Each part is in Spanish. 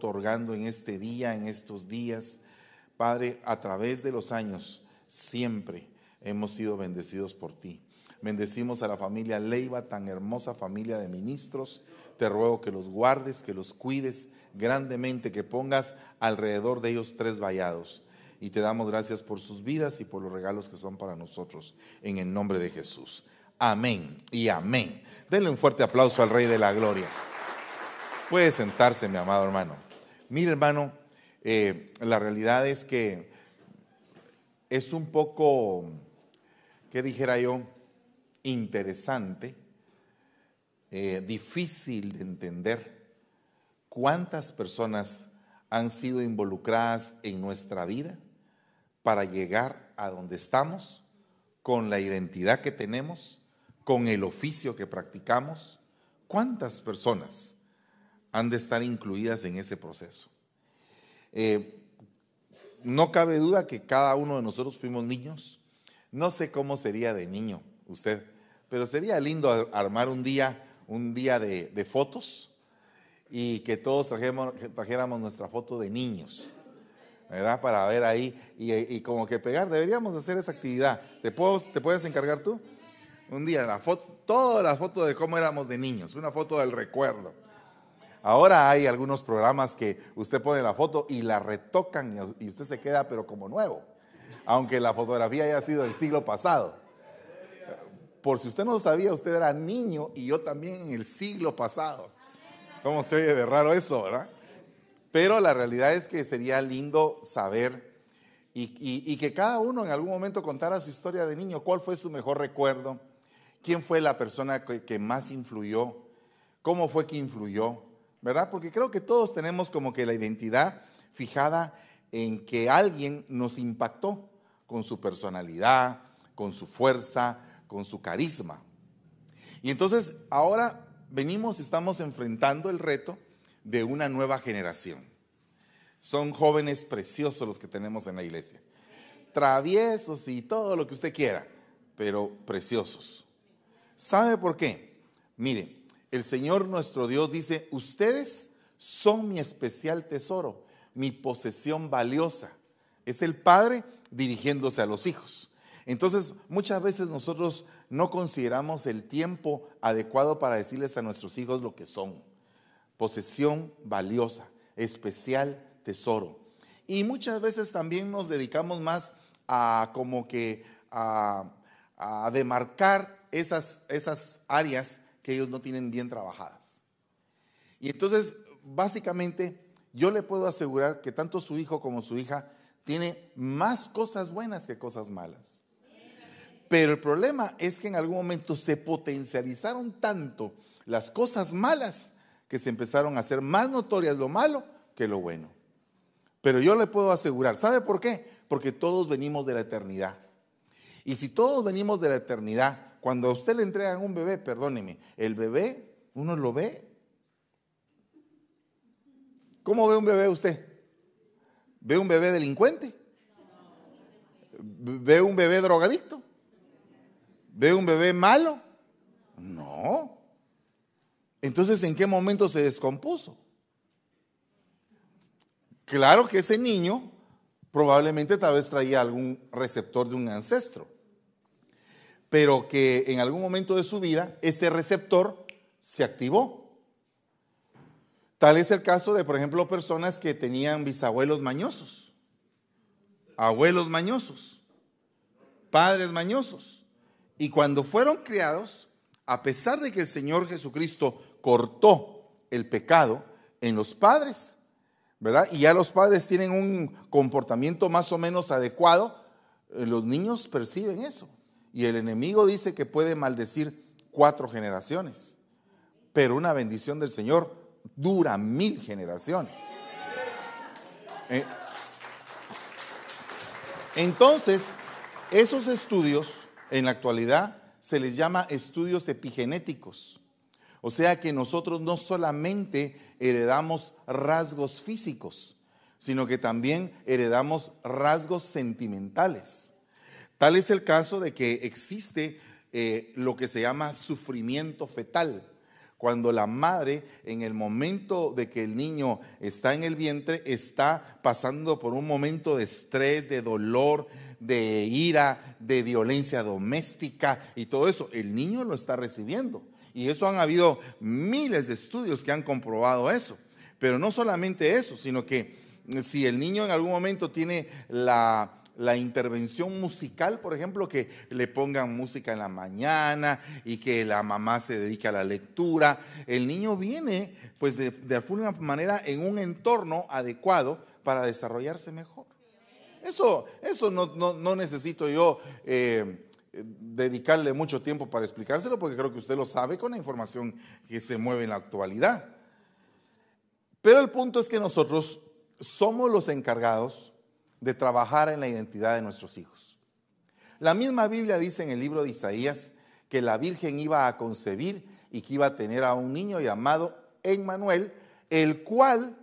otorgando en este día, en estos días. Padre, a través de los años, siempre hemos sido bendecidos por ti. Bendecimos a la familia Leiva, tan hermosa familia de ministros. Te ruego que los guardes, que los cuides grandemente, que pongas alrededor de ellos tres vallados. Y te damos gracias por sus vidas y por los regalos que son para nosotros. En el nombre de Jesús. Amén y amén. Denle un fuerte aplauso al Rey de la Gloria. Puede sentarse, mi amado hermano. Mire, hermano, eh, la realidad es que es un poco, ¿qué dijera yo? Interesante, eh, difícil de entender cuántas personas han sido involucradas en nuestra vida para llegar a donde estamos, con la identidad que tenemos, con el oficio que practicamos. ¿Cuántas personas han de estar incluidas en ese proceso? Eh, no cabe duda que cada uno de nosotros fuimos niños. No sé cómo sería de niño usted, pero sería lindo armar un día, un día de, fotos y que todos trajéramos nuestra foto de niños. ¿verdad? Para ver ahí y, como que pegar. Deberíamos hacer esa actividad. ¿Te, puedo, ¿Te puedes encargar tú? Un día, la foto, todas las fotos de cómo éramos de niños, una foto del recuerdo. Ahora hay algunos programas que usted pone la foto y la retocan y usted se queda pero como nuevo, aunque la fotografía haya sido del siglo pasado. Por si usted no lo sabía, usted era niño y yo también en el siglo pasado. ¿Cómo se oye de raro eso, verdad? Pero la realidad es que sería lindo saber y, que cada uno en algún momento contara su historia de niño, cuál fue su mejor recuerdo, quién fue la persona que, más influyó, cómo fue que influyó, ¿verdad? Porque creo que todos tenemos como que la identidad fijada en que alguien nos impactó con su personalidad, con su fuerza, con su carisma. Y entonces ahora venimos, estamos enfrentando el reto de una nueva generación. Son jóvenes preciosos los que tenemos en la iglesia. Traviesos y todo lo que usted quiera, pero preciosos. ¿Sabe por qué? Mire, el Señor nuestro Dios dice, ustedes son mi especial tesoro, mi posesión valiosa. Es el Padre dirigiéndose a los hijos. Entonces, muchas veces nosotros no consideramos el tiempo adecuado para decirles a nuestros hijos lo que son posesión valiosa, especial tesoro. Y muchas veces también nos dedicamos más a como que a, demarcar esas, esas áreas que ellos no tienen bien trabajadas. Y entonces, básicamente, yo le puedo asegurar que tanto su hijo como su hija tiene más cosas buenas que cosas malas. Pero el problema es que en algún momento se potencializaron tanto las cosas malas que se empezaron a hacer más notorias lo malo que lo bueno. Pero yo le puedo asegurar, ¿sabe por qué? Porque todos venimos de la eternidad. Y si todos venimos de la eternidad, cuando a usted le entregan un bebé, perdóneme, el bebé, uno lo ve. ¿Cómo ve un bebé usted? ¿Ve un bebé delincuente? ¿Ve un bebé drogadicto? ¿Ve un bebé malo? No. Entonces, ¿en qué momento se descompuso? Claro que ese niño probablemente tal vez traía algún receptor de un ancestro, pero que en algún momento de su vida ese receptor se activó. Tal es el caso de, por ejemplo, personas que tenían bisabuelos mañosos, abuelos mañosos, padres mañosos, y cuando fueron criados, a pesar de que el Señor Jesucristo cortó el pecado en los padres, ¿verdad? Y ya los padres tienen un comportamiento más o menos adecuado, eh, los niños perciben eso. Y el enemigo dice que puede maldecir cuatro generaciones, pero una bendición del Señor dura mil generaciones. Eh, entonces, esos estudios en la actualidad se les llama estudios epigenéticos. O sea que nosotros no solamente heredamos rasgos físicos, sino que también heredamos rasgos sentimentales. Tal es el caso de que existe eh, lo que se llama sufrimiento fetal, cuando la madre en el momento de que el niño está en el vientre está pasando por un momento de estrés, de dolor, de ira, de violencia doméstica y todo eso. El niño lo está recibiendo. Y eso han habido miles de estudios que han comprobado eso. Pero no solamente eso, sino que si el niño en algún momento tiene la la intervención musical, por ejemplo, que le pongan música en la mañana y que la mamá se dedique a la lectura. El niño viene, pues, de, alguna manera en un entorno adecuado para desarrollarse mejor. Eso, eso no, necesito yo eh, dedicarle mucho tiempo para explicárselo, porque creo que usted lo sabe con la información que se mueve en la actualidad. Pero el punto es que nosotros somos los encargados de trabajar en la identidad de nuestros hijos. La misma Biblia dice en el libro de Isaías que la Virgen iba a concebir y que iba a tener a un niño llamado Emmanuel, el cual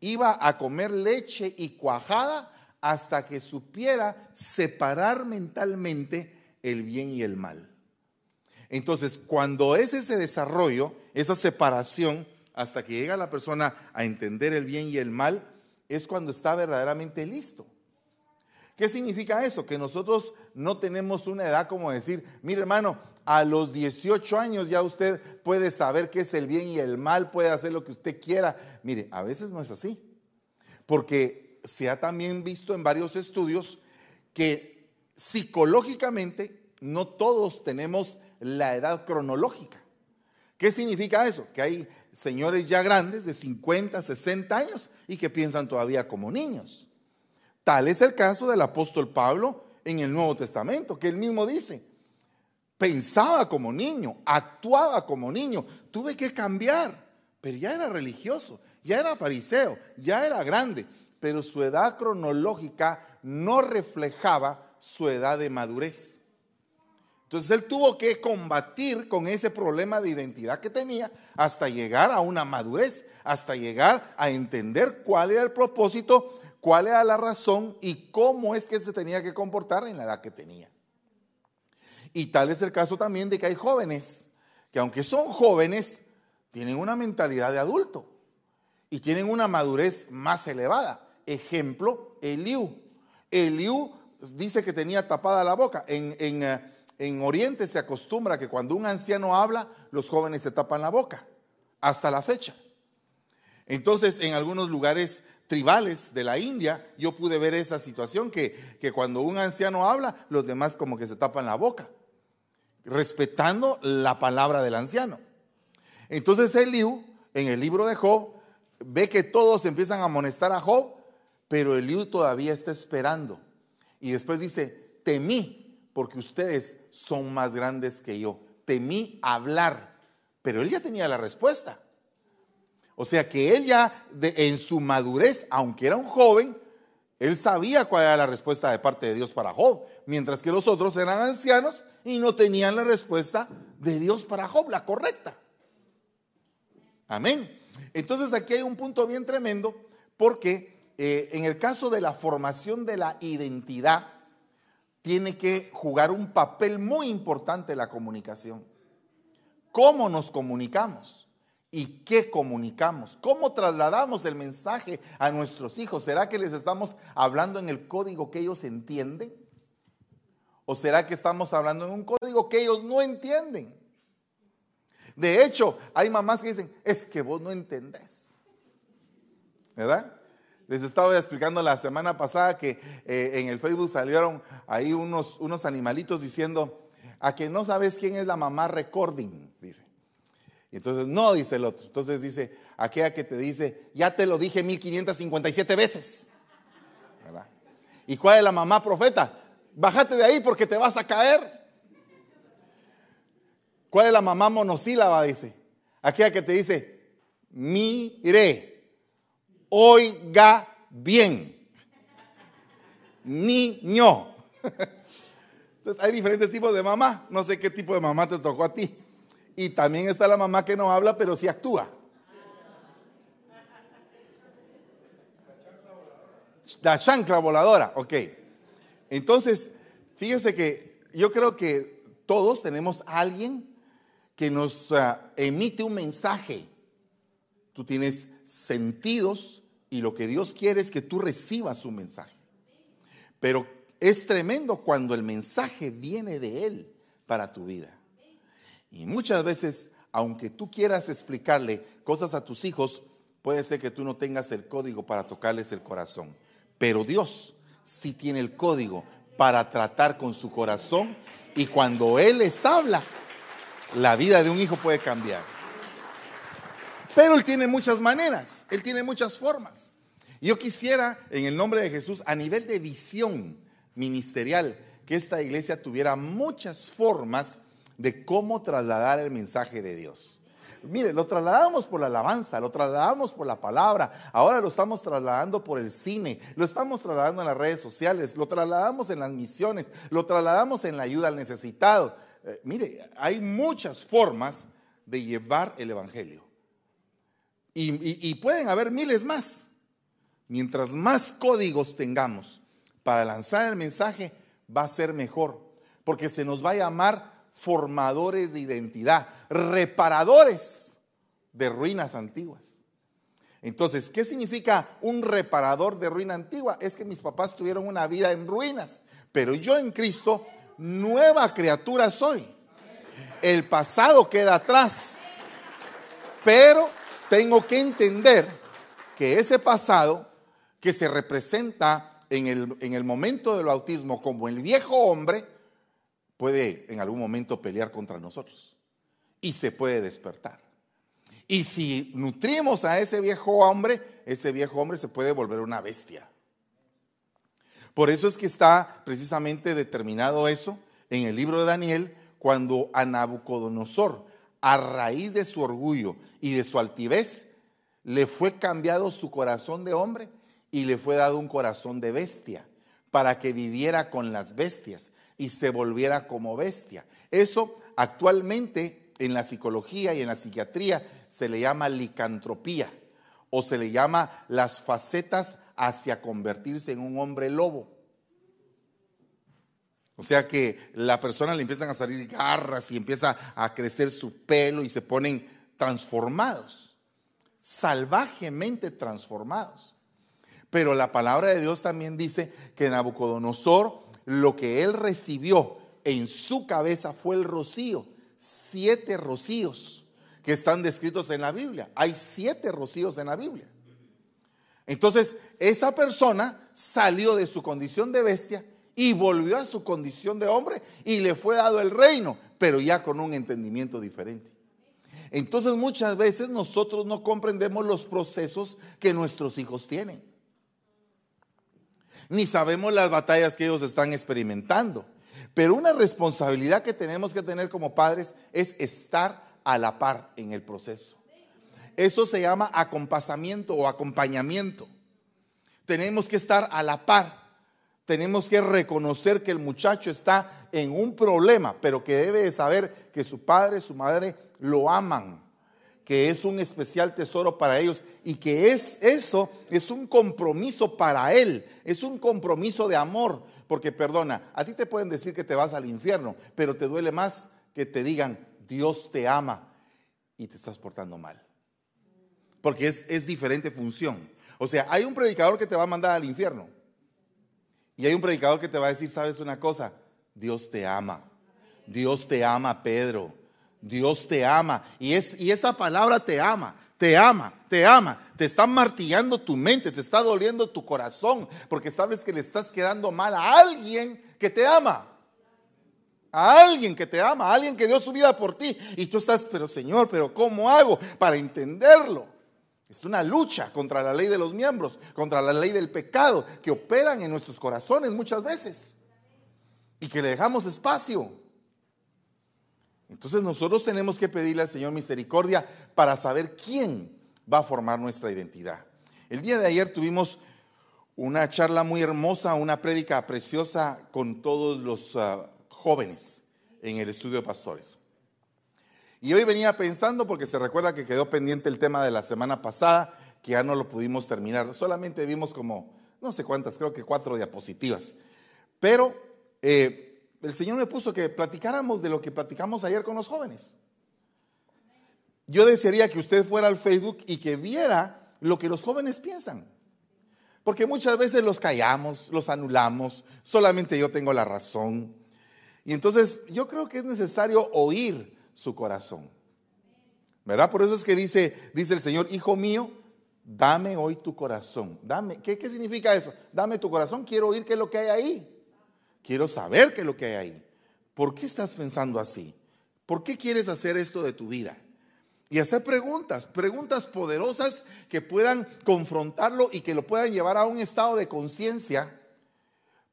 iba a comer leche y cuajada hasta que supiera separar mentalmente el bien y el mal. Entonces, cuando es ese desarrollo, esa separación, hasta que llega la persona a entender el bien y el mal, es cuando está verdaderamente listo. ¿Qué significa eso? Que nosotros no tenemos una edad como decir, mire hermano, a los 18 años ya usted puede saber qué es el bien y el mal, puede hacer lo que usted quiera. Mire, a veces no es así. Porque se ha también visto en varios estudios que psicológicamente no todos tenemos la edad cronológica. ¿Qué significa eso? Que hay señores ya grandes de 50, 60 años y que piensan todavía como niños. Tal es el caso del apóstol Pablo en el Nuevo Testamento, que él mismo dice, pensaba como niño, actuaba como niño, tuve que cambiar, pero ya era religioso, ya era fariseo, ya era grande, pero su edad cronológica no reflejaba su edad de madurez. Entonces él tuvo que combatir con ese problema de identidad que tenía hasta llegar a una madurez, hasta llegar a entender cuál era el propósito cuál era la razón y cómo es que se tenía que comportar en la edad que tenía. Y tal es el caso también de que hay jóvenes que aunque son jóvenes, tienen una mentalidad de adulto y tienen una madurez más elevada. Ejemplo, Eliú. Eliú dice que tenía tapada la boca. En, en, eh, en Oriente se acostumbra que cuando un anciano habla, los jóvenes se tapan la boca, hasta la fecha. Entonces, en algunos lugares tribales de la India, yo pude ver esa situación que, que cuando un anciano habla, los demás como que se tapan la boca, respetando la palabra del anciano. Entonces Eliú, en el libro de Job, ve que todos empiezan a amonestar a Job, pero Eliú todavía está esperando. Y después dice, temí, porque ustedes son más grandes que yo. Temí hablar, pero él ya tenía la respuesta. O sea que él ya en su madurez, aunque era un joven, él sabía cuál era la respuesta de parte de Dios para Job, mientras que los otros eran ancianos y no tenían la respuesta de Dios para Job, la correcta. Amén. Entonces aquí hay un punto bien tremendo porque eh, en el caso de la formación de la identidad, tiene que jugar un papel muy importante la comunicación. ¿Cómo nos comunicamos? ¿Y qué comunicamos? ¿Cómo trasladamos el mensaje a nuestros hijos? ¿Será que les estamos hablando en el código que ellos entienden? ¿O será que estamos hablando en un código que ellos no entienden? De hecho, hay mamás que dicen, es que vos no entendés. ¿Verdad? Les estaba explicando la semana pasada que eh, en el Facebook salieron ahí unos, unos animalitos diciendo, a que no sabes quién es la mamá recording, dice entonces, no, dice el otro. Entonces dice, aquella que te dice, ya te lo dije 1557 veces. ¿Y cuál es la mamá profeta? Bájate de ahí porque te vas a caer. ¿Cuál es la mamá monosílaba? Dice. Aquella que te dice, mire, oiga bien. Niño. Entonces hay diferentes tipos de mamá. No sé qué tipo de mamá te tocó a ti. Y también está la mamá que no habla, pero sí actúa. La chancla voladora, ok. Entonces, fíjense que yo creo que todos tenemos a alguien que nos ah, emite un mensaje. Tú tienes sentidos y lo que Dios quiere es que tú recibas un mensaje. Pero es tremendo cuando el mensaje viene de Él para tu vida. Y muchas veces, aunque tú quieras explicarle cosas a tus hijos, puede ser que tú no tengas el código para tocarles el corazón. Pero Dios sí tiene el código para tratar con su corazón y cuando Él les habla, la vida de un hijo puede cambiar. Pero Él tiene muchas maneras, Él tiene muchas formas. Yo quisiera, en el nombre de Jesús, a nivel de visión ministerial, que esta iglesia tuviera muchas formas de cómo trasladar el mensaje de Dios. Mire, lo trasladamos por la alabanza, lo trasladamos por la palabra, ahora lo estamos trasladando por el cine, lo estamos trasladando en las redes sociales, lo trasladamos en las misiones, lo trasladamos en la ayuda al necesitado. Eh, mire, hay muchas formas de llevar el Evangelio. y pueden haber miles más. Mientras más códigos tengamos para lanzar el mensaje, va a ser mejor, porque se nos va a llamar formadores de identidad, reparadores de ruinas antiguas. Entonces, ¿qué significa un reparador de ruina antigua? Es que mis papás tuvieron una vida en ruinas, pero yo en Cristo, nueva criatura soy. El pasado queda atrás, pero tengo que entender que ese pasado que se representa en el, en el momento del bautismo como el viejo hombre, puede en algún momento pelear contra nosotros y se puede despertar. Y si nutrimos a ese viejo hombre, ese viejo hombre se puede volver una bestia. Por eso es que está precisamente determinado eso en el libro de Daniel, cuando a Nabucodonosor, a raíz de su orgullo y de su altivez, le fue cambiado su corazón de hombre y le fue dado un corazón de bestia para que viviera con las bestias y se volviera como bestia. Eso actualmente en la psicología y en la psiquiatría se le llama licantropía o se le llama las facetas hacia convertirse en un hombre lobo. O sea que la persona le empiezan a salir garras y empieza a crecer su pelo y se ponen transformados, salvajemente transformados. Pero la palabra de Dios también dice que Nabucodonosor lo que él recibió en su cabeza fue el rocío. Siete rocíos que están descritos en la Biblia. Hay siete rocíos en la Biblia. Entonces, esa persona salió de su condición de bestia y volvió a su condición de hombre y le fue dado el reino, pero ya con un entendimiento diferente. Entonces muchas veces nosotros no comprendemos los procesos que nuestros hijos tienen ni sabemos las batallas que ellos están experimentando. Pero una responsabilidad que tenemos que tener como padres es estar a la par en el proceso. Eso se llama acompasamiento o acompañamiento. Tenemos que estar a la par. Tenemos que reconocer que el muchacho está en un problema, pero que debe de saber que su padre, su madre lo aman que es un especial tesoro para ellos y que es eso es un compromiso para él, es un compromiso de amor, porque perdona, a ti te pueden decir que te vas al infierno, pero te duele más que te digan Dios te ama y te estás portando mal. Porque es, es diferente función. O sea, hay un predicador que te va a mandar al infierno. Y hay un predicador que te va a decir, ¿sabes una cosa? Dios te ama. Dios te ama, Pedro. Dios te ama. Y, es, y esa palabra te ama, te ama, te ama. Te está martillando tu mente, te está doliendo tu corazón, porque sabes que le estás quedando mal a alguien que te ama. A alguien que te ama, a alguien que dio su vida por ti. Y tú estás, pero Señor, pero ¿cómo hago para entenderlo? Es una lucha contra la ley de los miembros, contra la ley del pecado, que operan en nuestros corazones muchas veces. Y que le dejamos espacio. Entonces nosotros tenemos que pedirle al Señor misericordia para saber quién va a formar nuestra identidad. El día de ayer tuvimos una charla muy hermosa, una prédica preciosa con todos los ah, jóvenes en el estudio de pastores. Y hoy venía pensando, porque se recuerda que quedó pendiente el tema de la semana pasada, que ya no lo pudimos terminar. Solamente vimos como, no sé cuántas, creo que cuatro diapositivas. Pero eh, el Señor me puso que platicáramos de lo que platicamos ayer con los jóvenes. yo desearía que usted fuera al Facebook y que viera lo que los jóvenes piensan. Porque muchas veces los callamos, los anulamos, solamente yo tengo la razón. Y entonces yo creo que es necesario oír su corazón. ¿Verdad? Por eso es que dice, dice el Señor, hijo mío, dame hoy tu corazón. Dame, ¿qué, ¿qué significa eso? Dame tu corazón, quiero oír qué es lo que hay ahí. Quiero saber qué es lo que hay ahí. ¿Por qué estás pensando así? ¿Por qué quieres hacer esto de tu vida? Y hacer preguntas, preguntas poderosas que puedan confrontarlo y que lo puedan llevar a un estado de conciencia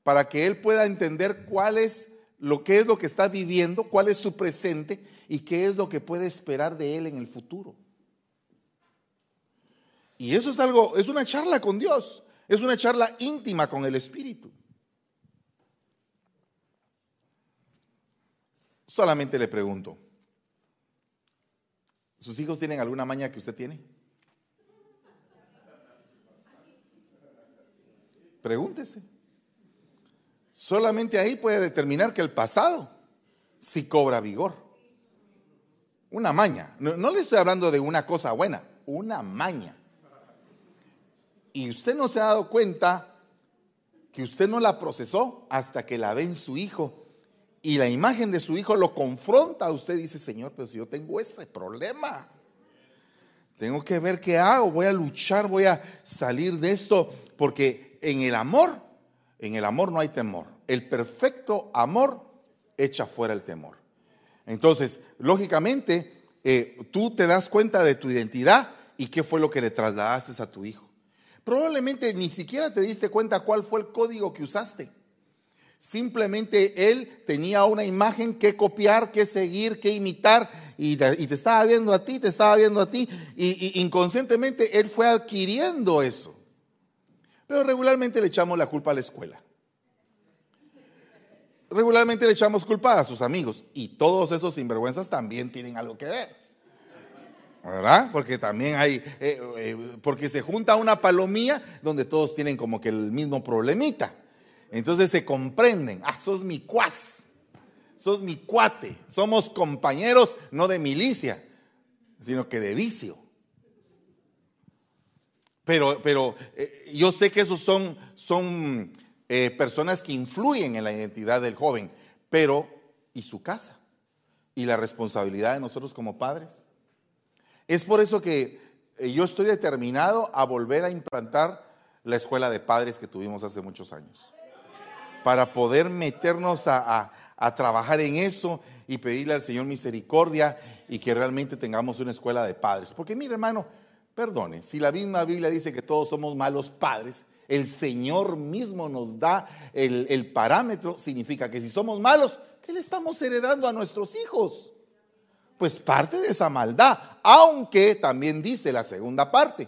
para que él pueda entender cuál es lo que es lo que está viviendo, cuál es su presente y qué es lo que puede esperar de él en el futuro. Y eso es algo, es una charla con Dios, es una charla íntima con el Espíritu. Solamente le pregunto, ¿sus hijos tienen alguna maña que usted tiene? Pregúntese. Solamente ahí puede determinar que el pasado sí cobra vigor. Una maña. No, no, le estoy hablando de una cosa buena, una maña. Y usted no se ha dado cuenta que usted no la procesó hasta que la ve en su hijo y la imagen de su hijo lo confronta a usted, dice, Señor, pero si yo tengo este problema, tengo que ver qué hago, voy a luchar, voy a salir de esto, porque en el amor, en el amor no hay temor. El perfecto amor echa fuera el temor. Entonces, lógicamente, eh, tú te das cuenta de tu identidad y qué fue lo que le trasladaste a tu hijo. Probablemente ni siquiera te diste cuenta cuál fue el código que usaste. Simplemente él tenía una imagen que copiar, que seguir, que imitar, y te, estaba viendo a ti, te estaba viendo a ti, y, inconscientemente él fue adquiriendo eso. Pero regularmente le echamos la culpa a la escuela. Regularmente le echamos culpa a sus amigos, y todos esos sinvergüenzas también tienen algo que ver. ¿verdad? Porque también hay, eh, eh, porque se junta una palomía donde todos tienen como que el mismo problemita. Entonces se comprenden, ah, sos mi cuas, sos mi cuate, somos compañeros no de milicia, sino que de vicio. Pero, pero eh, yo sé que esos son, son eh, personas que influyen en la identidad del joven, pero ¿y su casa? ¿Y la responsabilidad de nosotros como padres? Es por eso que eh, yo estoy determinado a volver a implantar la escuela de padres que tuvimos hace muchos años para poder meternos a, trabajar en eso y pedirle al Señor misericordia y que realmente tengamos una escuela de padres. Porque mire hermano, perdone, si la misma Biblia dice que todos somos malos padres, el Señor mismo nos da el, el parámetro, significa que si somos malos, ¿qué le estamos heredando a nuestros hijos? Pues parte de esa maldad, aunque también dice la segunda parte,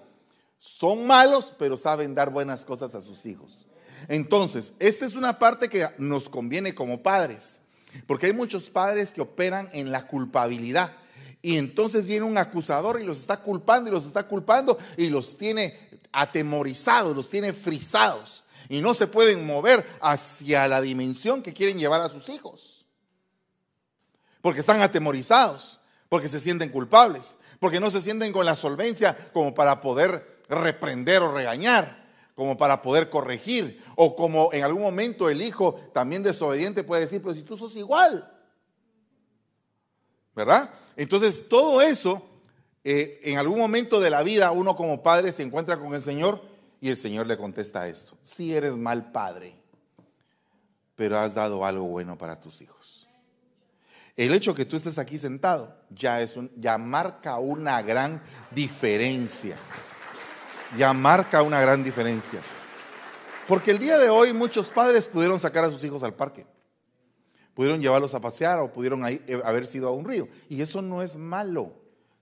son malos, pero saben dar buenas cosas a sus hijos. Entonces, esta es una parte que nos conviene como padres, porque hay muchos padres que operan en la culpabilidad. Y entonces viene un acusador y los está culpando y los está culpando y los tiene atemorizados, los tiene frisados. Y no se pueden mover hacia la dimensión que quieren llevar a sus hijos. Porque están atemorizados, porque se sienten culpables, porque no se sienten con la solvencia como para poder reprender o regañar como para poder corregir, o como en algún momento el hijo también desobediente puede decir, pero si tú sos igual, ¿verdad? Entonces todo eso, eh, en algún momento de la vida uno como padre se encuentra con el Señor y el Señor le contesta esto, si eres mal padre, pero has dado algo bueno para tus hijos. El hecho que tú estés aquí sentado ya, es ya marca una gran diferencia ya marca una gran diferencia. Porque el día de hoy muchos padres pudieron sacar a sus hijos al parque, pudieron llevarlos a pasear o pudieron eh, haber sido a un río. Y eso no es malo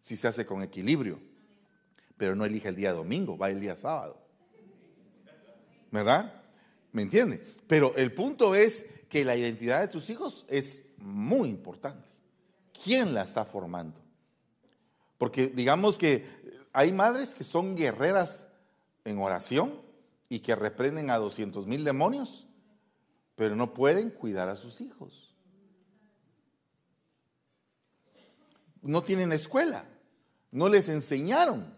si se hace con equilibrio. Pero no elige el día domingo, va el día sábado. ¿Verdad? ¿Me entiende? Pero el punto es que la identidad de tus hijos es muy importante. ¿Quién la está formando? Porque digamos que hay madres que son guerreras en oración y que reprenden a 200 mil demonios, pero no pueden cuidar a sus hijos. No tienen escuela, no les enseñaron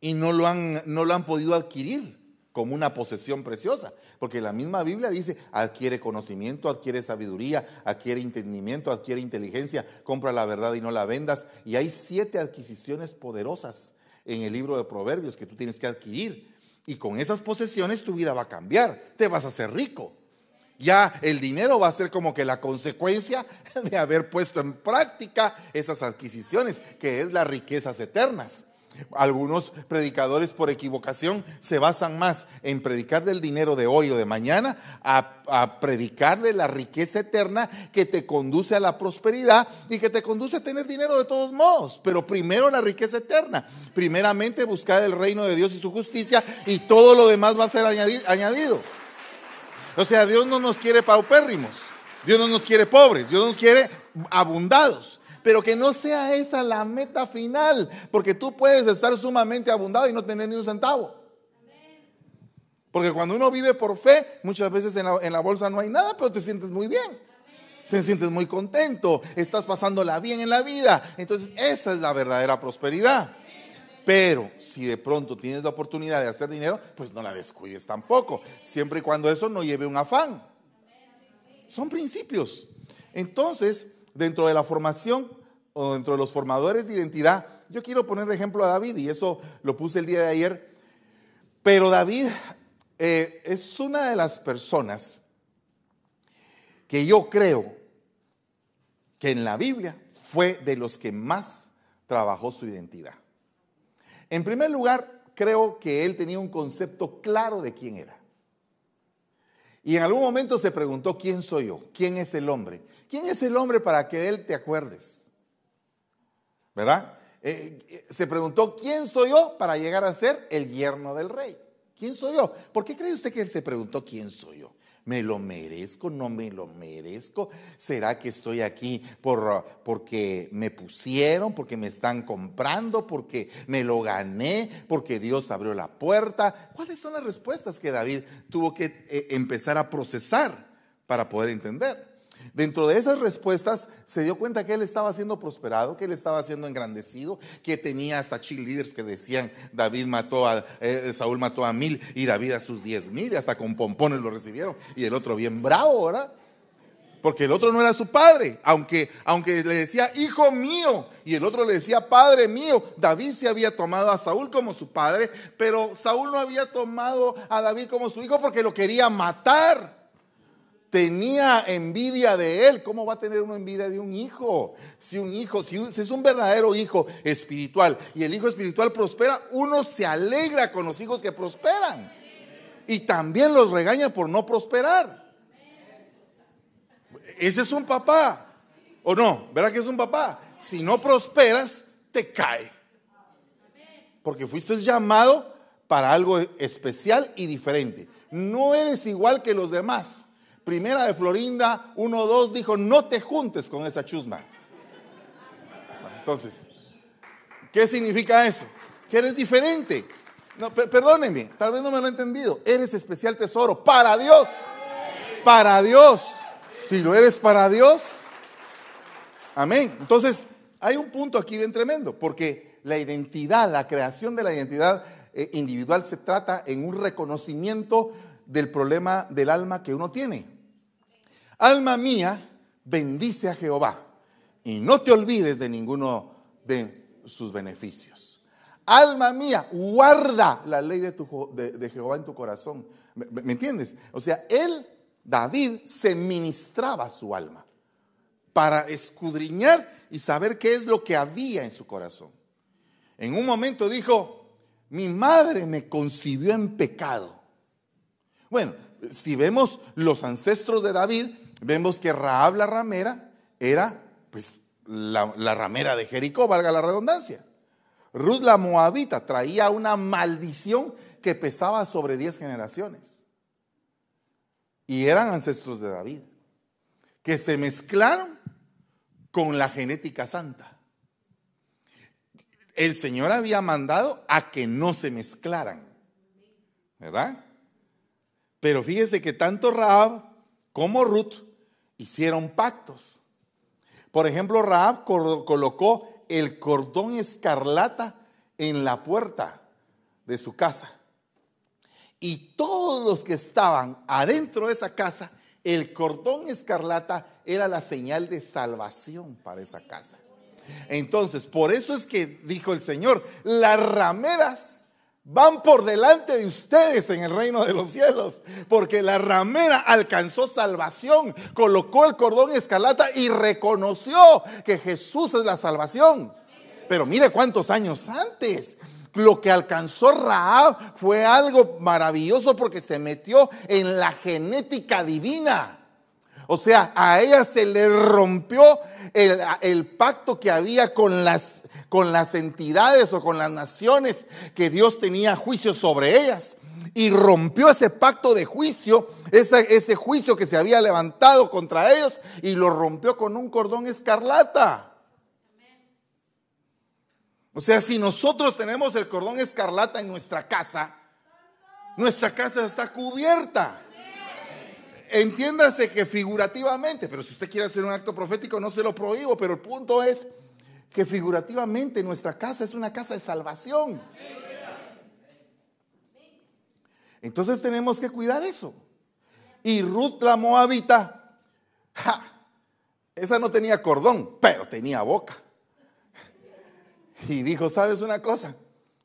y no lo han, no lo han podido adquirir como una posesión preciosa. Porque la misma Biblia dice, adquiere conocimiento, adquiere sabiduría, adquiere entendimiento, adquiere inteligencia, compra la verdad y no la vendas. Y hay siete adquisiciones poderosas en el libro de Proverbios que tú tienes que adquirir. Y con esas posesiones tu vida va a cambiar, te vas a hacer rico. Ya el dinero va a ser como que la consecuencia de haber puesto en práctica esas adquisiciones, que es las riquezas eternas. Algunos predicadores por equivocación se basan más en predicar del dinero de hoy o de mañana a, predicar de la riqueza eterna que te conduce a la prosperidad y que te conduce a tener dinero de todos modos. Pero primero la riqueza eterna. Primeramente buscar el reino de Dios y su justicia y todo lo demás va a ser añadido. O sea, Dios no nos quiere paupérrimos. Dios no nos quiere pobres. Dios nos quiere abundados pero que no sea esa la meta final, porque tú puedes estar sumamente abundado y no tener ni un centavo. Porque cuando uno vive por fe, muchas veces en la, bolsa no hay nada, pero te sientes muy bien. Te sientes muy contento, estás pasándola bien en la vida. Entonces, esa es la verdadera prosperidad. Pero si de pronto tienes la oportunidad de hacer dinero, pues no la descuides tampoco, siempre y cuando eso no lleve un afán. Son principios. Entonces, dentro de la formación o dentro de los formadores de identidad, yo quiero poner ejemplo a David y eso lo puse el día de ayer, pero David eh, es una de las personas que yo creo que en la Biblia fue de los que más trabajó su identidad. En primer lugar, creo que él tenía un concepto claro de quién era. Y en algún momento se preguntó, ¿quién soy yo? ¿Quién es el hombre? ¿Quién es el hombre para que él te acuerdes? ¿Verdad? Eh, eh, se preguntó, ¿quién soy yo para llegar a ser el yerno del rey? ¿Quién soy yo? ¿Por qué cree usted que él se preguntó, ¿quién soy yo? ¿Me lo merezco? ¿No me lo merezco? ¿Será que estoy aquí por, porque me pusieron, porque me están comprando, porque me lo gané, porque Dios abrió la puerta? ¿Cuáles son las respuestas que David tuvo que eh, empezar a procesar para poder entender? Dentro de esas respuestas se dio cuenta que él estaba siendo prosperado, que él estaba siendo engrandecido, que tenía hasta cheerleaders que decían David mató a eh, Saúl mató a mil y David a sus diez mil, y hasta con pompones lo recibieron. Y el otro bien bravo, ¿verdad? Porque el otro no era su padre, aunque, aunque le decía hijo mío y el otro le decía padre mío. David se había tomado a Saúl como su padre, pero Saúl no había tomado a David como su hijo porque lo quería matar tenía envidia de él. ¿Cómo va a tener una envidia de un hijo? Si un hijo, si, es un verdadero hijo espiritual y el hijo espiritual prospera, uno se alegra con los hijos que prosperan. Y también los regaña por no prosperar. Ese es un papá. ¿O no? ¿Verdad que es un papá? Si no prosperas, te cae. Porque fuiste llamado para algo especial y diferente. No eres igual que los demás. Primera de Florinda 1.2 dijo, no te juntes con esta chusma. Entonces, ¿qué significa eso? Que eres diferente. No, perdónenme, tal vez no me lo he entendido. Eres especial tesoro para Dios. Para Dios. Si lo eres para Dios, amén. Entonces, hay un punto aquí bien tremendo, porque la identidad, la creación de la identidad eh, individual se trata en un reconocimiento del problema del alma que uno tiene. Alma mía, bendice a Jehová y no te olvides de ninguno de sus beneficios. Alma mía, guarda la ley de, Jehová en tu corazón. ¿Me, ¿Me, entiendes? O sea, él, David, se ministraba su alma para escudriñar y saber qué es lo que había en su corazón. En un momento dijo, mi madre me concibió en pecado. Bueno, si vemos los ancestros de David, vemos que Raab la ramera era pues la, ramera de Jericó, valga la redundancia. Ruth la moabita traía una maldición que pesaba sobre 10 generaciones. Y eran ancestros de David, que se mezclaron con la genética santa. El Señor había mandado a que no se mezclaran, ¿verdad? Pero fíjese que tanto Raab como Ruth hicieron pactos. Por ejemplo, Raab colocó el cordón escarlata en la puerta de su casa. Y todos los que estaban adentro de esa casa, el cordón escarlata era la señal de salvación para esa casa. Entonces, por eso es que dijo el Señor, las rameras van por delante de ustedes en el reino de los cielos, porque la ramera alcanzó salvación, colocó el cordón escarlata y reconoció que Jesús es la salvación. Pero mire cuántos años antes, lo que alcanzó Raab fue algo maravilloso porque se metió en la genética divina. O sea, a ella se le rompió el, pacto que había con las, con las entidades o con las naciones que Dios tenía juicio sobre ellas. Y rompió ese pacto de juicio, ese, ese juicio que se había levantado contra ellos, y lo rompió con un cordón escarlata. O sea, si nosotros tenemos el cordón escarlata en nuestra casa, nuestra casa está cubierta. Entiéndase que figurativamente, pero si usted quiere hacer un acto profético no se lo prohíbo, pero el punto es que figurativamente nuestra casa es una casa de salvación. Entonces tenemos que cuidar eso. Y Ruth la Moabita, esa no tenía cordón, pero tenía boca. Y dijo, ¿sabes una cosa?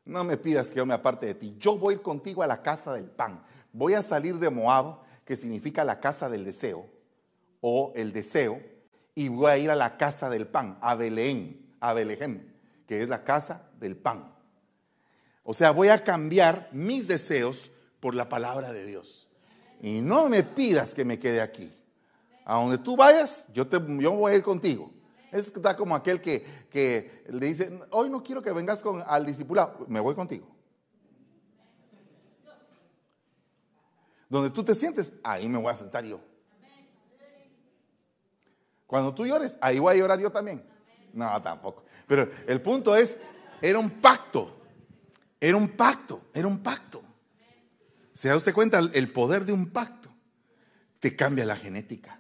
No me pidas que yo me aparte de ti. Yo voy contigo a la casa del pan. Voy a salir de Moab, que significa la casa del deseo, o el deseo, y voy a ir a la casa del pan, a Belén, a Belejem, que es la casa del pan. O sea, voy a cambiar mis deseos por la palabra de Dios. Y no me pidas que me quede aquí. A donde tú vayas, yo, te, yo voy a ir contigo. Es como aquel que, que, le dice, hoy no quiero que vengas con, al discipulado, me voy contigo. Donde tú te sientes, ahí me voy a sentar yo. Cuando tú llores, ahí voy a llorar yo también. No, tampoco. Pero el punto es, era un pacto. Era un pacto, era un pacto. ¿Se da usted cuenta? El poder de un pacto te cambia la genética.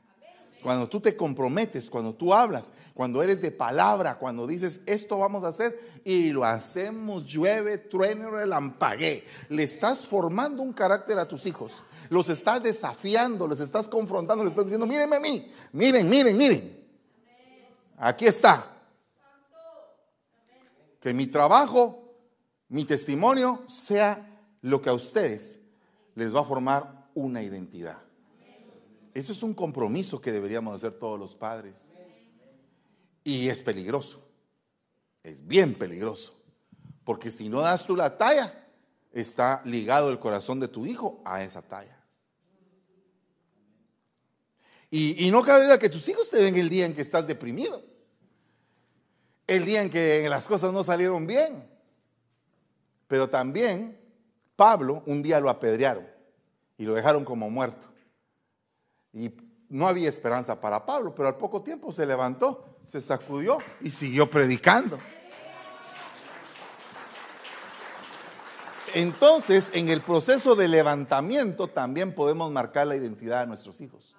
Cuando tú te comprometes, cuando tú hablas, cuando eres de palabra, cuando dices esto vamos a hacer y lo hacemos, llueve, truene, relampague, le estás formando un carácter a tus hijos, los estás desafiando, les estás confrontando, les estás diciendo, mírenme a mí, miren, miren, miren, aquí está. Que mi trabajo, mi testimonio sea lo que a ustedes les va a formar una identidad. Ese es un compromiso que deberíamos hacer todos los padres. Y es peligroso. Es bien peligroso. Porque si no das tú la talla, está ligado el corazón de tu hijo a esa talla. Y, no cabe duda que tus hijos te ven el día en que estás deprimido. El día en que las cosas no salieron bien. Pero también Pablo un día lo apedrearon y lo dejaron como muerto. Y no había esperanza para Pablo, pero al poco tiempo se levantó, se sacudió y siguió predicando. Entonces, en el proceso de levantamiento también podemos marcar la identidad de nuestros hijos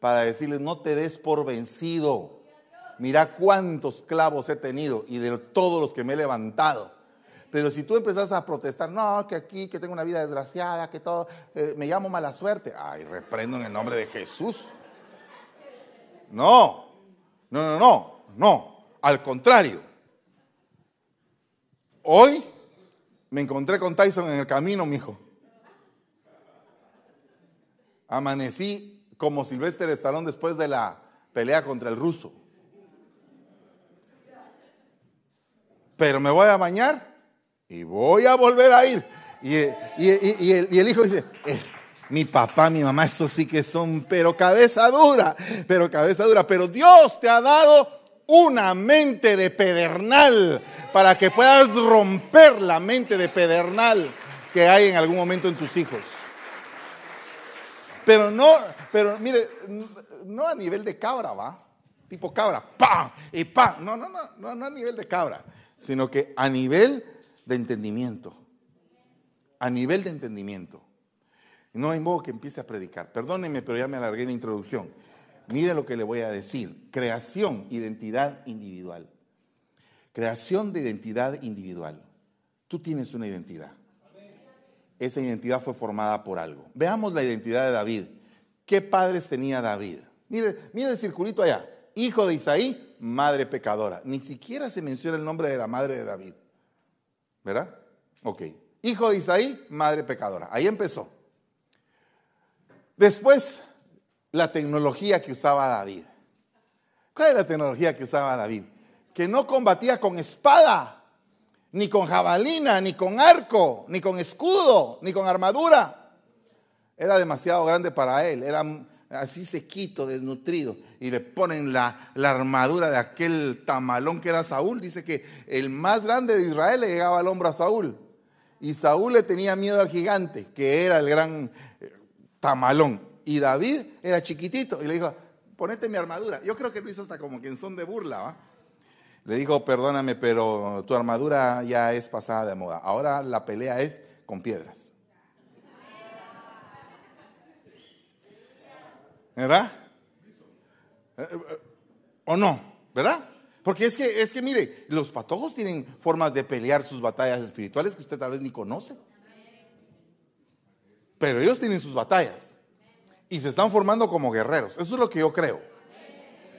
para decirles, no te des por vencido. Mira cuántos clavos he tenido y de todos los que me he levantado. Pero si tú empezás a protestar, no, que aquí, que tengo una vida desgraciada, que todo, eh, me llamo mala suerte. Ay, reprendo en el nombre de Jesús. No, no, no, no, no. Al contrario. Hoy me encontré con Tyson en el camino, mijo. Amanecí como Silvestre Estalón después de la pelea contra el ruso. Pero me voy a bañar y voy a volver a ir. Y, el, hijo dice, eh, mi papá, mi mamá, eso sí que son, pero cabeza dura, pero cabeza dura. Pero Dios te ha dado una mente de pedernal para que puedas romper la mente de pedernal que hay en algún momento en tus hijos. Pero no, pero mire, no a nivel de cabra, va. Tipo cabra, pa y pa. No, no, no, no, no a nivel de cabra, sino que a nivel de entendimiento. A nivel de entendimiento. No hay modo que empiece a predicar. Perdónenme, pero ya me alargué la introducción. Mire lo que le voy a decir. Creación, identidad individual. Creación de identidad individual. Tú tienes una identidad. Esa identidad fue formada por algo. Veamos la identidad de David. ¿Qué padres tenía David? Mire, mire el circulito allá. Hijo de Isaí, madre pecadora. Ni siquiera se menciona el nombre de la madre de David. ¿Verdad? Ok. Hijo de Isaí, madre pecadora. Ahí empezó. Después, la tecnología que usaba David. ¿Cuál es la tecnología que usaba David? Que no combatía con espada, ni con jabalina, ni con arco, ni con escudo, ni con armadura. Era demasiado grande para él, era así sequito, desnutrido, y le ponen la, la, armadura de aquel tamalón que era Saúl. Dice que el más grande de Israel le llegaba al hombro a Saúl. Y Saúl le tenía miedo al gigante, que era el gran eh, tamalón. Y David era chiquitito y le dijo, ponete mi armadura. Yo creo que lo hizo hasta como que en son de burla. ¿va? Le dijo, perdóname, pero tu armadura ya es pasada de moda. Ahora la pelea es con piedras. ¿Verdad? Eh, eh, ¿O no? ¿Verdad? Porque es que, es que mire, los patojos tienen formas de pelear sus batallas espirituales que usted tal vez ni conoce. Pero ellos tienen sus batallas. Y se están formando como guerreros. Eso es lo que yo creo.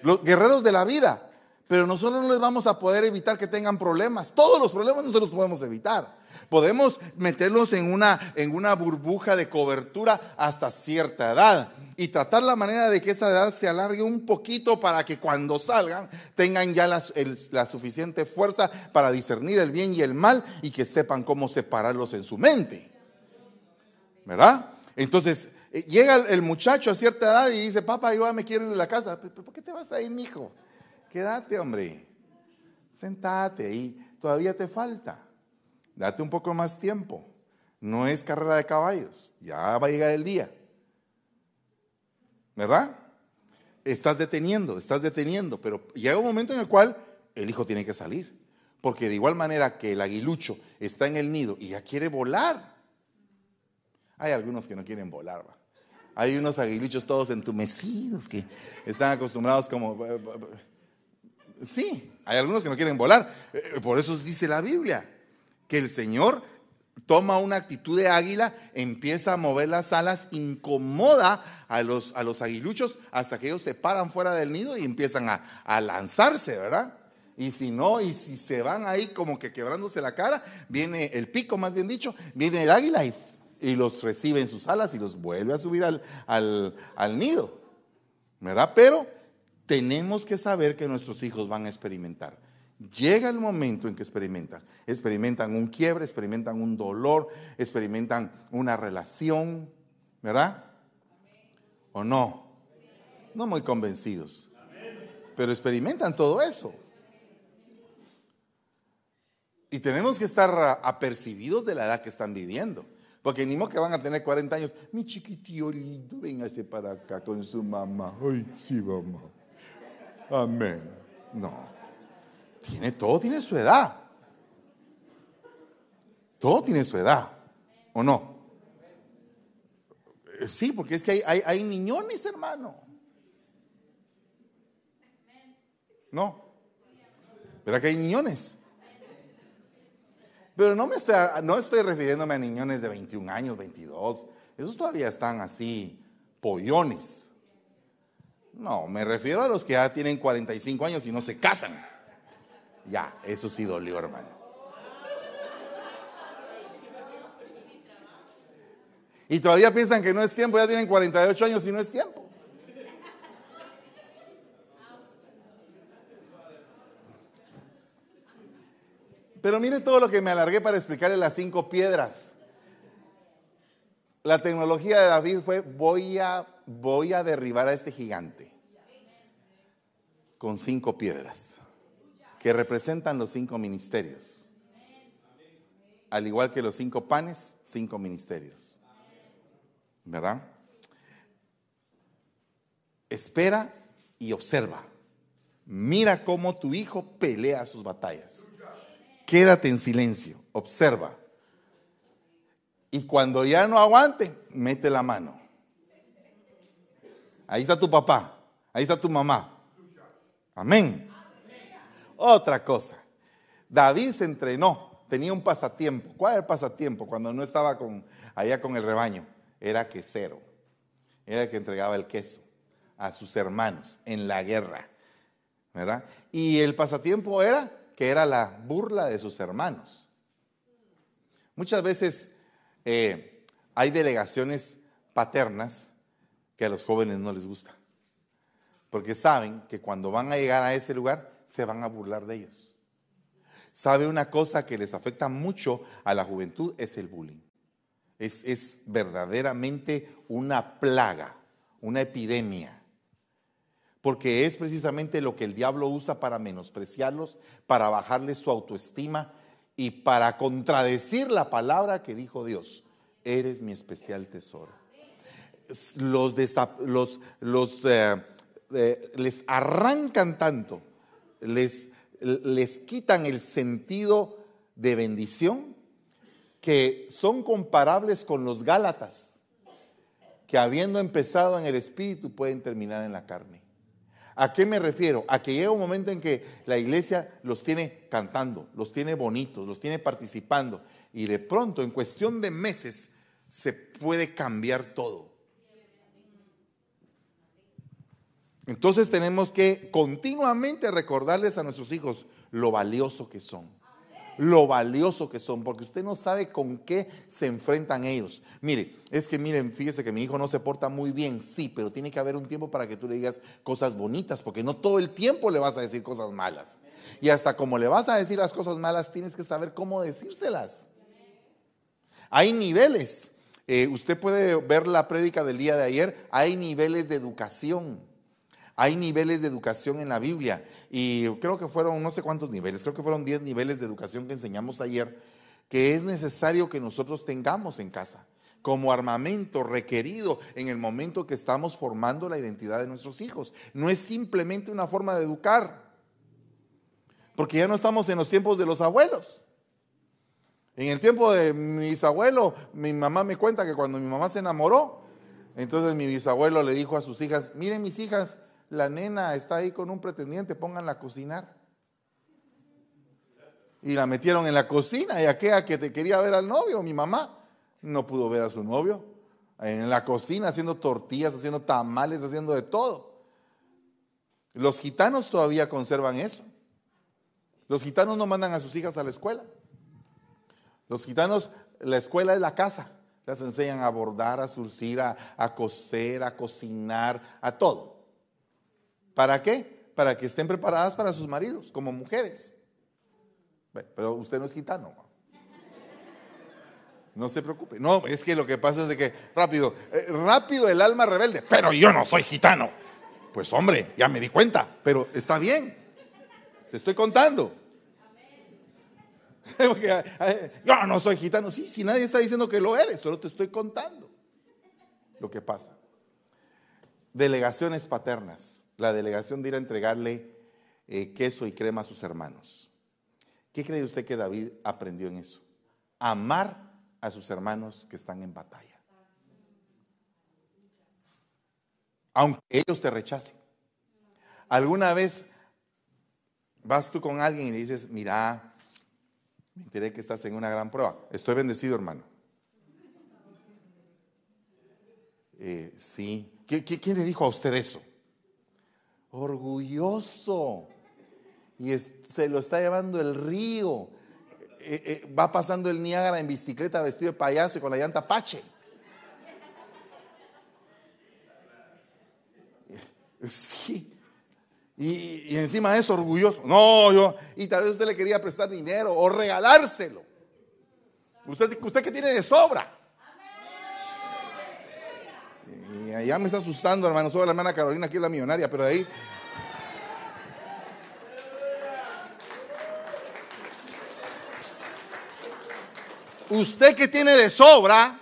Los guerreros de la vida. Pero nosotros no les vamos a poder evitar que tengan problemas. Todos los problemas no se los podemos evitar. Podemos meterlos en una, en una burbuja de cobertura hasta cierta edad y tratar la manera de que esa edad se alargue un poquito para que cuando salgan tengan ya la, la, suficiente fuerza para discernir el bien y el mal y que sepan cómo separarlos en su mente. ¿Verdad? Entonces, eh, llega el, muchacho a cierta edad y dice, papá, yo me quiero ir de la casa. ¿Por qué te vas a ir, hijo? Quédate, hombre. Sentate ahí. Todavía te falta. Date un poco más tiempo. No es carrera de caballos. Ya va a llegar el día. ¿verdad? Estás deteniendo, estás deteniendo, pero llega un momento en el cual el hijo tiene que salir, porque de igual manera que el aguilucho está en el nido y ya quiere volar, hay algunos que no quieren volar, ¿va? Hay unos aguiluchos todos entumecidos que están acostumbrados como... Sí, hay algunos que no quieren volar. Eh, por eso dice la Biblia, que el Señor toma una actitud de águila, empieza a mover las alas, incomoda a los, a los aguiluchos hasta que ellos se paran fuera del nido y empiezan a, lanzarse, ¿verdad? Y si no, y si se van ahí como que quebrándose la cara, viene el pico, más bien dicho, viene el águila y, y los recibe en sus alas y los vuelve a subir al, al, al nido, ¿verdad? Pero tenemos que saber que nuestros hijos van a experimentar. Llega el momento en que experimentan. Experimentan un quiebre, experimentan un dolor, experimentan una relación, ¿verdad? ¿O no? No muy convencidos. Pero experimentan todo eso. Y tenemos que estar apercibidos de la edad que están viviendo. Porque ni modo que van a tener 40 años. Mi chiquitío lindo, véngase para acá con su mamá. Ay, sí, mamá. Amén. No. Tiene, todo tiene su edad. Todo tiene su edad. ¿O no? Eh, sí, porque es que hay, niñones, hermano. No. ¿Verdad que hay niñones? Pero no me estoy, no estoy refiriéndome a niñones de 21 años, 22. Esos todavía están así, pollones. No, me refiero a los que ya tienen 45 años y no se casan. Ya, eso sí dolió, hermano. Y todavía piensan que no es tiempo, ya tienen 48 años y no es tiempo. Pero mire todo lo que me alargué para explicarle las cinco piedras. La tecnología de David fue, voy a, voy a derribar a este gigante con cinco piedras que representan los cinco ministerios. Al igual que los cinco panes, cinco ministerios. ¿Verdad? Espera y observa. Mira cómo tu hijo pelea sus batallas. Quédate en silencio, observa. Y cuando ya no aguante, mete la mano. Ahí está tu papá, ahí está tu mamá. Amén. Otra cosa, David se entrenó, tenía un pasatiempo. ¿Cuál era el pasatiempo cuando no estaba con, allá con el rebaño? Era quesero. Era el que entregaba el queso a sus hermanos en la guerra. ¿verdad? Y el pasatiempo era que era la burla de sus hermanos. Muchas veces eh, hay delegaciones paternas que a los jóvenes no les gusta, porque saben que cuando van a llegar a ese lugar se van a burlar de ellos. Sabe una cosa que les afecta mucho a la juventud es el bullying. Es, es verdaderamente una plaga, una epidemia porque es precisamente lo que el diablo usa para menospreciarlos, para bajarles su autoestima y para contradecir la palabra que dijo Dios. Eres mi especial tesoro. Los, los, los eh, eh, les arrancan tanto, les, les quitan el sentido de bendición que son comparables con los Gálatas, que habiendo empezado en el espíritu pueden terminar en la carne. ¿A qué me refiero? A que llega un momento en que la iglesia los tiene cantando, los tiene bonitos, los tiene participando y de pronto en cuestión de meses se puede cambiar todo. Entonces tenemos que continuamente recordarles a nuestros hijos lo valioso que son lo valioso que son, porque usted no sabe con qué se enfrentan ellos. Mire, es que miren, fíjese que mi hijo no se porta muy bien, sí, pero tiene que haber un tiempo para que tú le digas cosas bonitas, porque no todo el tiempo le vas a decir cosas malas. Y hasta como le vas a decir las cosas malas, tienes que saber cómo decírselas. Hay niveles. Eh, usted puede ver la prédica del día de ayer, hay niveles de educación. Hay niveles de educación en la Biblia y creo que fueron no sé cuántos niveles, creo que fueron 10 niveles de educación que enseñamos ayer que es necesario que nosotros tengamos en casa como armamento requerido en el momento que estamos formando la identidad de nuestros hijos. No es simplemente una forma de educar, porque ya no estamos en los tiempos de los abuelos. En el tiempo de mi bisabuelo, mi mamá me cuenta que cuando mi mamá se enamoró, entonces mi bisabuelo le dijo a sus hijas, miren mis hijas, la nena está ahí con un pretendiente, pónganla a cocinar. Y la metieron en la cocina y aquella que te quería ver al novio, mi mamá, no pudo ver a su novio. En la cocina haciendo tortillas, haciendo tamales, haciendo de todo. Los gitanos todavía conservan eso. Los gitanos no mandan a sus hijas a la escuela. Los gitanos, la escuela es la casa. Las enseñan a bordar, a surcir, a, a coser, a cocinar, a todo. ¿Para qué? Para que estén preparadas para sus maridos, como mujeres. Pero usted no es gitano. No se preocupe. No, es que lo que pasa es de que, rápido, eh, rápido el alma rebelde, pero yo no soy gitano. Pues hombre, ya me di cuenta, pero está bien. Te estoy contando. yo no soy gitano. Sí, si nadie está diciendo que lo eres, solo te estoy contando lo que pasa. Delegaciones paternas la delegación de ir a entregarle eh, queso y crema a sus hermanos. ¿Qué cree usted que David aprendió en eso? Amar a sus hermanos que están en batalla. Aunque ellos te rechacen. ¿Alguna vez vas tú con alguien y le dices, mira, me enteré que estás en una gran prueba. Estoy bendecido, hermano. Eh, sí. ¿Quién le dijo a usted eso? Orgulloso. Y se lo está llevando el río. Eh, eh, va pasando el Niágara en bicicleta vestido de payaso y con la llanta pache. Sí. Y, encima de eso, orgulloso. No, yo. Y tal vez usted le quería prestar dinero o regalárselo. Usted, usted que tiene de sobra. Ya me está asustando, hermano. Soy la hermana Carolina, aquí es la millonaria, pero de ahí. Usted que tiene de sobra,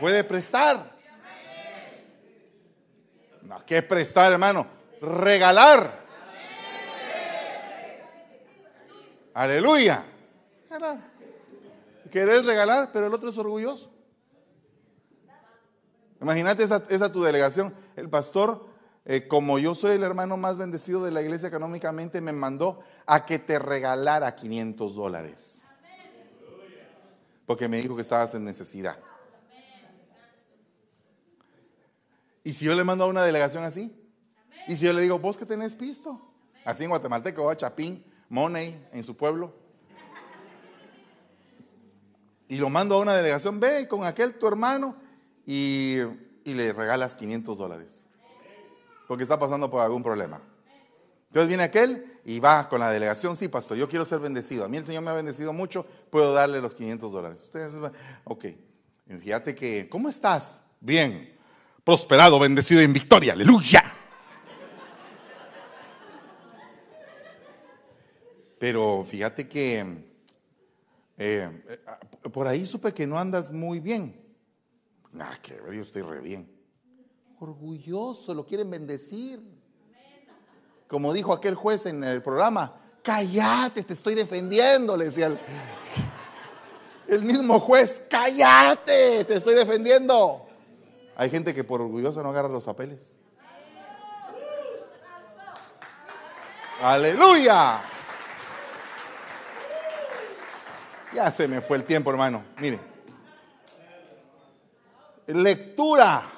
puede prestar. No, ¿qué prestar, hermano? Regalar. Aleluya. Querés regalar, pero el otro es orgulloso. Imagínate esa, tu delegación. El pastor eh, como yo soy el hermano más bendecido de la iglesia económicamente, me mandó a que te regalara 500 dólares. Porque me dijo que estabas en necesidad. ¿Y si yo le mando a una delegación así? ¿Y si yo le digo, vos que tenés pisto? Así en Guatemalteco, Chapín, Money, en su pueblo. Y lo mando a una delegación, ve con aquel tu hermano y, y le regalas 500 dólares. Porque está pasando por algún problema. Entonces viene aquel y va con la delegación, sí, pastor, yo quiero ser bendecido. A mí el Señor me ha bendecido mucho, puedo darle los 500 dólares. Ustedes, ok, fíjate que, ¿cómo estás? Bien, prosperado, bendecido en victoria, aleluya. Pero fíjate que eh, eh, por ahí supe que no andas muy bien. Ah, que yo estoy re bien. Orgulloso, lo quieren bendecir. Como dijo aquel juez en el programa, cállate, te estoy defendiendo, le decía el, el mismo juez, cállate, te estoy defendiendo. Hay gente que por orgulloso no agarra los papeles. Aleluya. Ya se me fue el tiempo, hermano. Mire. Lectura.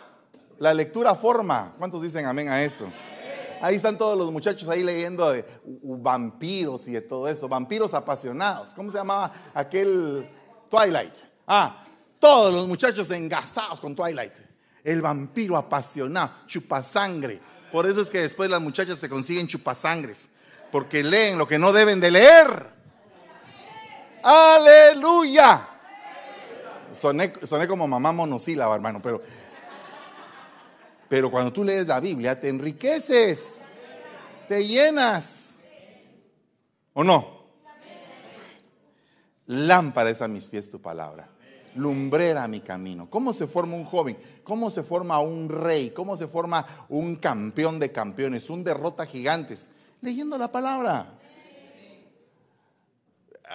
La lectura forma. ¿Cuántos dicen amén a eso? Ahí están todos los muchachos ahí leyendo de vampiros y de todo eso. Vampiros apasionados. ¿Cómo se llamaba aquel Twilight? Ah, todos los muchachos engasados con Twilight. El vampiro apasionado, chupasangre. Por eso es que después las muchachas se consiguen chupasangres. Porque leen lo que no deben de leer. Aleluya. Soné, como mamá monosílaba, hermano, pero, pero cuando tú lees la Biblia te enriqueces, te llenas. ¿O no? Lámpara es a mis pies tu palabra, lumbrera mi camino. ¿Cómo se forma un joven? ¿Cómo se forma un rey? ¿Cómo se forma un campeón de campeones? Un derrota gigantes. Leyendo la palabra.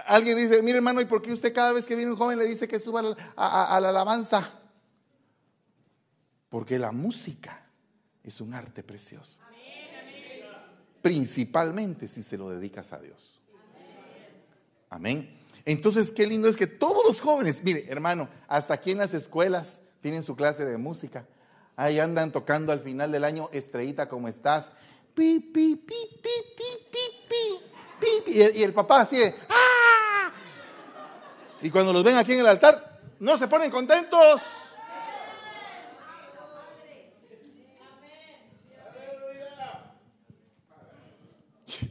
Alguien dice, mire hermano, ¿y por qué usted cada vez que viene un joven le dice que suba a, la alabanza? Porque la música es un arte precioso. Principalmente si se lo dedicas a Dios. Amén. Entonces, qué lindo es que todos los jóvenes, mire hermano, hasta aquí en las escuelas tienen su clase de música. Ahí andan tocando al final del año, estrellita, ¿cómo estás? Y el papá así. Y cuando los ven aquí en el altar, no se ponen contentos.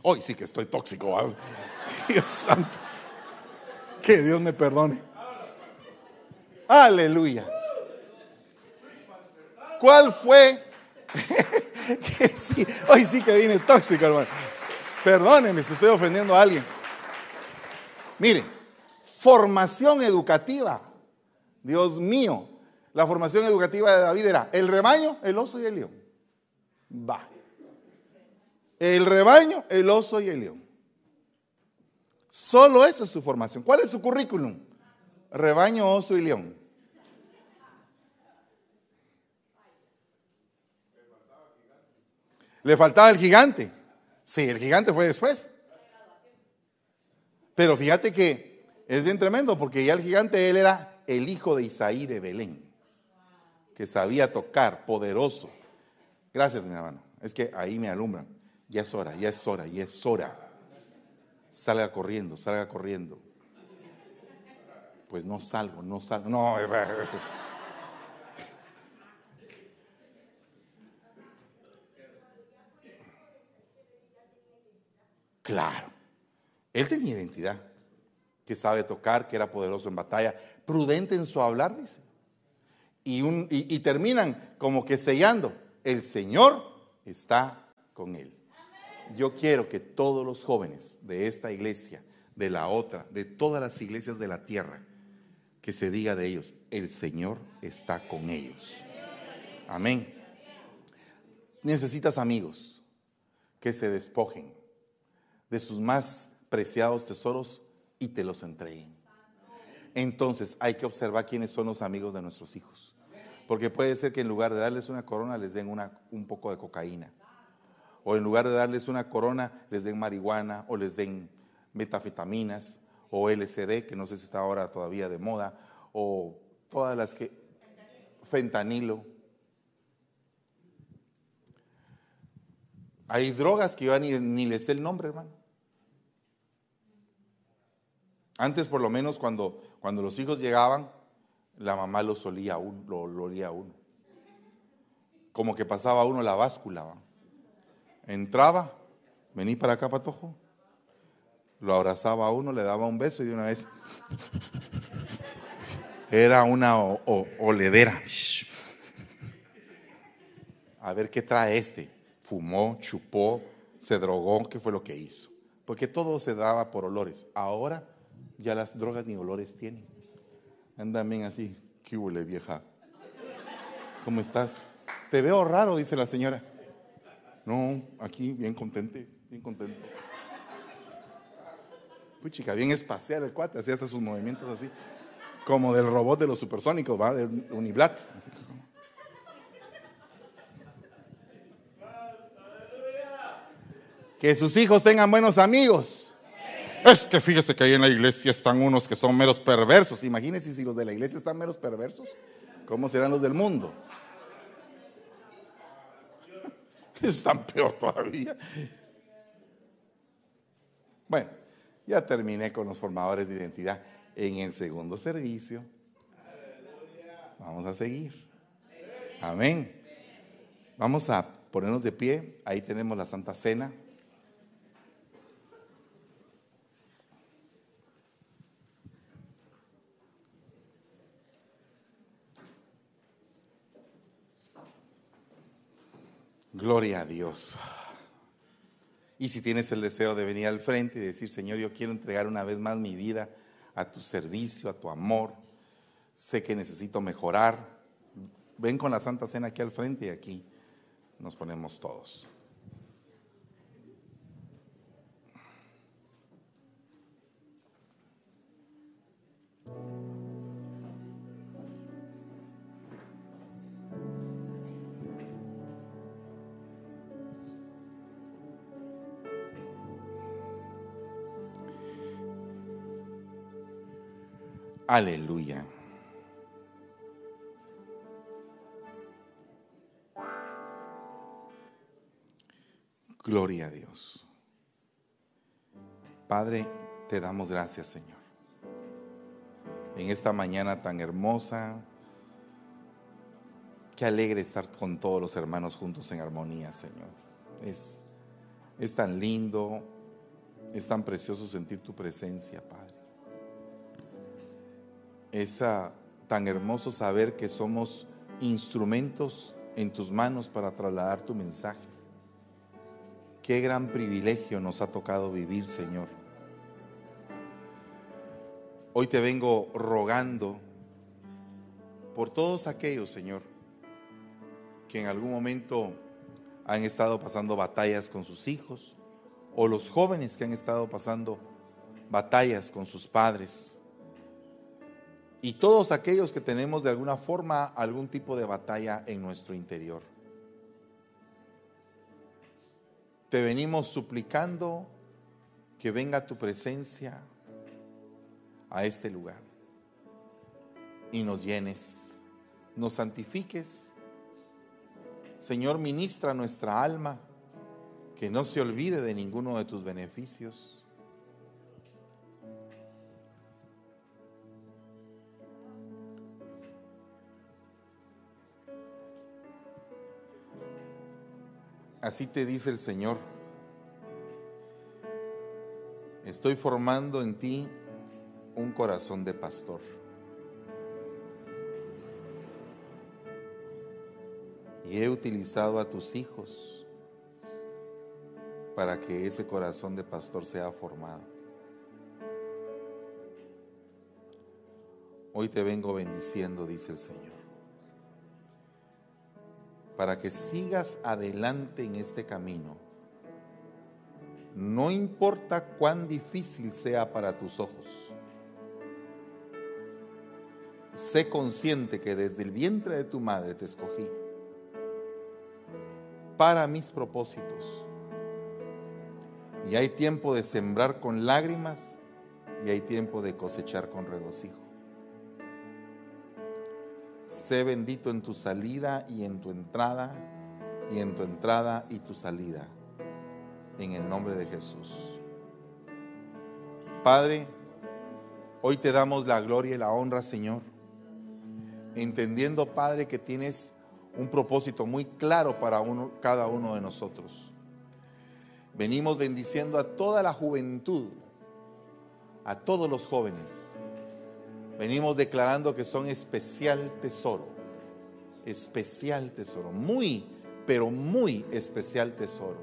Hoy sí que estoy tóxico. Dios santo. Que Dios me perdone. Aleluya. ¿Cuál fue? hoy sí que vine tóxico, hermano. Perdónenme si estoy ofendiendo a alguien. Miren formación educativa. Dios mío, la formación educativa de David era el rebaño, el oso y el león. Va. El rebaño, el oso y el león. Solo eso es su formación. ¿Cuál es su currículum? Rebaño, oso y león. Le faltaba el gigante. Sí, el gigante fue después. Pero fíjate que es bien tremendo porque ya el gigante, él era el hijo de Isaí de Belén, que sabía tocar, poderoso. Gracias, mi hermano. Es que ahí me alumbran. Ya es hora, ya es hora, ya es hora. Salga corriendo, salga corriendo. Pues no salgo, no salgo. No. Claro. Él tenía identidad que sabe tocar, que era poderoso en batalla, prudente en su hablar, dice. Y, y, terminan como que sellando, el Señor está con él. Yo quiero que todos los jóvenes de esta iglesia, de la otra, de todas las iglesias de la tierra, que se diga de ellos, el Señor está con ellos. Amén. Necesitas amigos que se despojen de sus más preciados tesoros y te los entreguen. Entonces hay que observar quiénes son los amigos de nuestros hijos. Porque puede ser que en lugar de darles una corona les den un poco de cocaína. O en lugar de darles una corona les den marihuana o les den metafetaminas o LCD, que no sé si está ahora todavía de moda, o todas las que... Fentanilo. Hay drogas que yo ni, ni les sé el nombre, hermano. Antes, por lo menos, cuando, cuando los hijos llegaban, la mamá los olía a uno, lo, olía a uno. Como que pasaba uno la báscula. Entraba, vení para acá, patojo. Lo abrazaba a uno, le daba un beso y de una vez era una oledera. A ver qué trae este. Fumó, chupó, se drogó, ¿qué fue lo que hizo? Porque todo se daba por olores. Ahora ya las drogas ni olores tienen. Andan bien así. ¿Qué huele, vieja? ¿Cómo estás? Te veo raro, dice la señora. No, aquí bien contente, bien contente. chica, bien espacial el cuate, hacía hasta sus movimientos así, como del robot de los supersónicos, ¿va? De Uniblat. Que sus hijos tengan buenos amigos. Es que fíjese que ahí en la iglesia están unos que son meros perversos. Imagínense si los de la iglesia están meros perversos, ¿cómo serán los del mundo? Están peor todavía. Bueno, ya terminé con los formadores de identidad. En el segundo servicio, vamos a seguir. Amén. Vamos a ponernos de pie. Ahí tenemos la Santa Cena. Gloria a Dios. Y si tienes el deseo de venir al frente y decir, Señor, yo quiero entregar una vez más mi vida a tu servicio, a tu amor, sé que necesito mejorar, ven con la Santa Cena aquí al frente y aquí nos ponemos todos. Aleluya. Gloria a Dios. Padre, te damos gracias, Señor. En esta mañana tan hermosa, qué alegre estar con todos los hermanos juntos en armonía, Señor. Es, es tan lindo, es tan precioso sentir tu presencia, Padre es tan hermoso saber que somos instrumentos en tus manos para trasladar tu mensaje. Qué gran privilegio nos ha tocado vivir, Señor. Hoy te vengo rogando por todos aquellos, Señor, que en algún momento han estado pasando batallas con sus hijos, o los jóvenes que han estado pasando batallas con sus padres y todos aquellos que tenemos de alguna forma algún tipo de batalla en nuestro interior. Te venimos suplicando que venga tu presencia a este lugar y nos llenes, nos santifiques. Señor, ministra nuestra alma, que no se olvide de ninguno de tus beneficios Así te dice el Señor. Estoy formando en ti un corazón de pastor. Y he utilizado a tus hijos para que ese corazón de pastor sea formado. Hoy te vengo bendiciendo, dice el Señor para que sigas adelante en este camino. No importa cuán difícil sea para tus ojos. sé consciente que desde el vientre de tu madre te escogí para mis propósitos. Y hay tiempo de sembrar con lágrimas y hay tiempo de cosechar con regocijo. Sé bendito en tu salida y en tu entrada, y en tu entrada y tu salida, en el nombre de Jesús. Padre, hoy te damos la gloria y la honra, Señor, entendiendo, Padre, que tienes un propósito muy claro para uno, cada uno de nosotros. Venimos bendiciendo a toda la juventud, a todos los jóvenes venimos declarando que son especial tesoro, especial tesoro, muy, pero muy especial tesoro.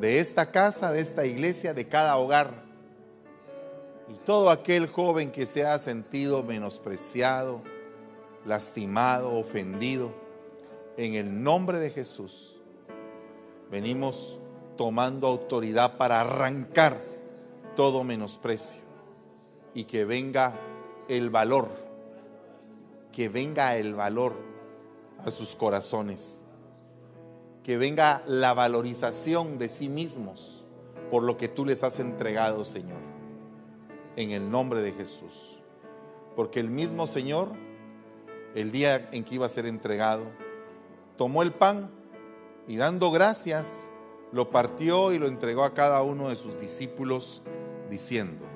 De esta casa, de esta iglesia, de cada hogar. Y todo aquel joven que se ha sentido menospreciado, lastimado, ofendido, en el nombre de Jesús, venimos tomando autoridad para arrancar todo menosprecio y que venga el valor, que venga el valor a sus corazones, que venga la valorización de sí mismos por lo que tú les has entregado, Señor, en el nombre de Jesús. Porque el mismo Señor, el día en que iba a ser entregado, tomó el pan y dando gracias, lo partió y lo entregó a cada uno de sus discípulos, diciendo,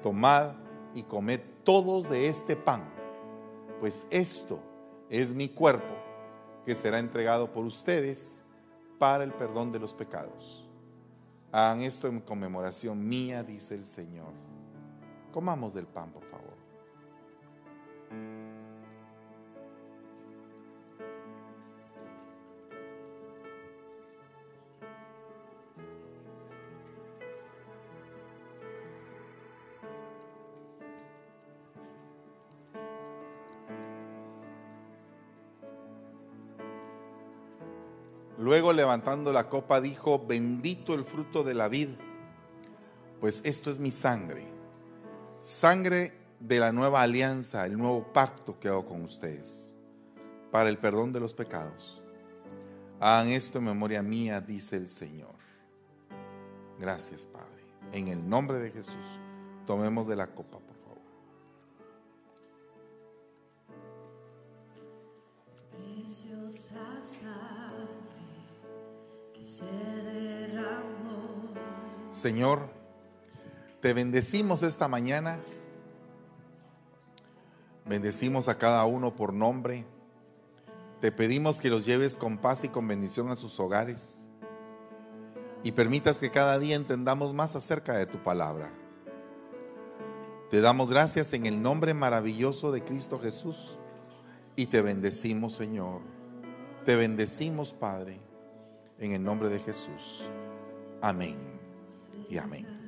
tomad y comed todos de este pan, pues esto es mi cuerpo que será entregado por ustedes para el perdón de los pecados. Hagan esto en conmemoración mía, dice el Señor. Comamos del pan, por favor. Levantando la copa dijo, bendito el fruto de la vid, pues esto es mi sangre, sangre de la nueva alianza, el nuevo pacto que hago con ustedes, para el perdón de los pecados. Hagan esto en memoria mía, dice el Señor. Gracias, Padre. En el nombre de Jesús, tomemos de la copa. Señor, te bendecimos esta mañana. Bendecimos a cada uno por nombre. Te pedimos que los lleves con paz y con bendición a sus hogares. Y permitas que cada día entendamos más acerca de tu palabra. Te damos gracias en el nombre maravilloso de Cristo Jesús. Y te bendecimos, Señor. Te bendecimos, Padre, en el nombre de Jesús. Amén y amén.